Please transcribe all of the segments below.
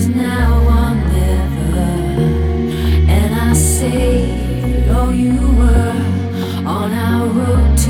Cause now never. And I saved all oh, you were on our road to.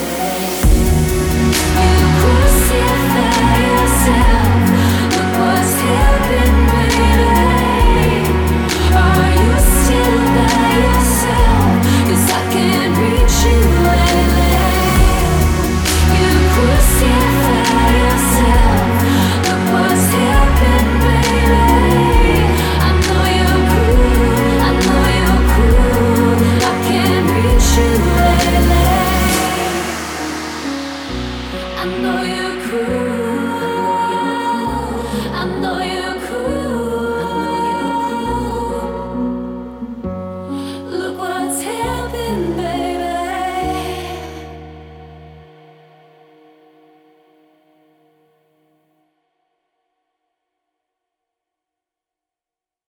の行く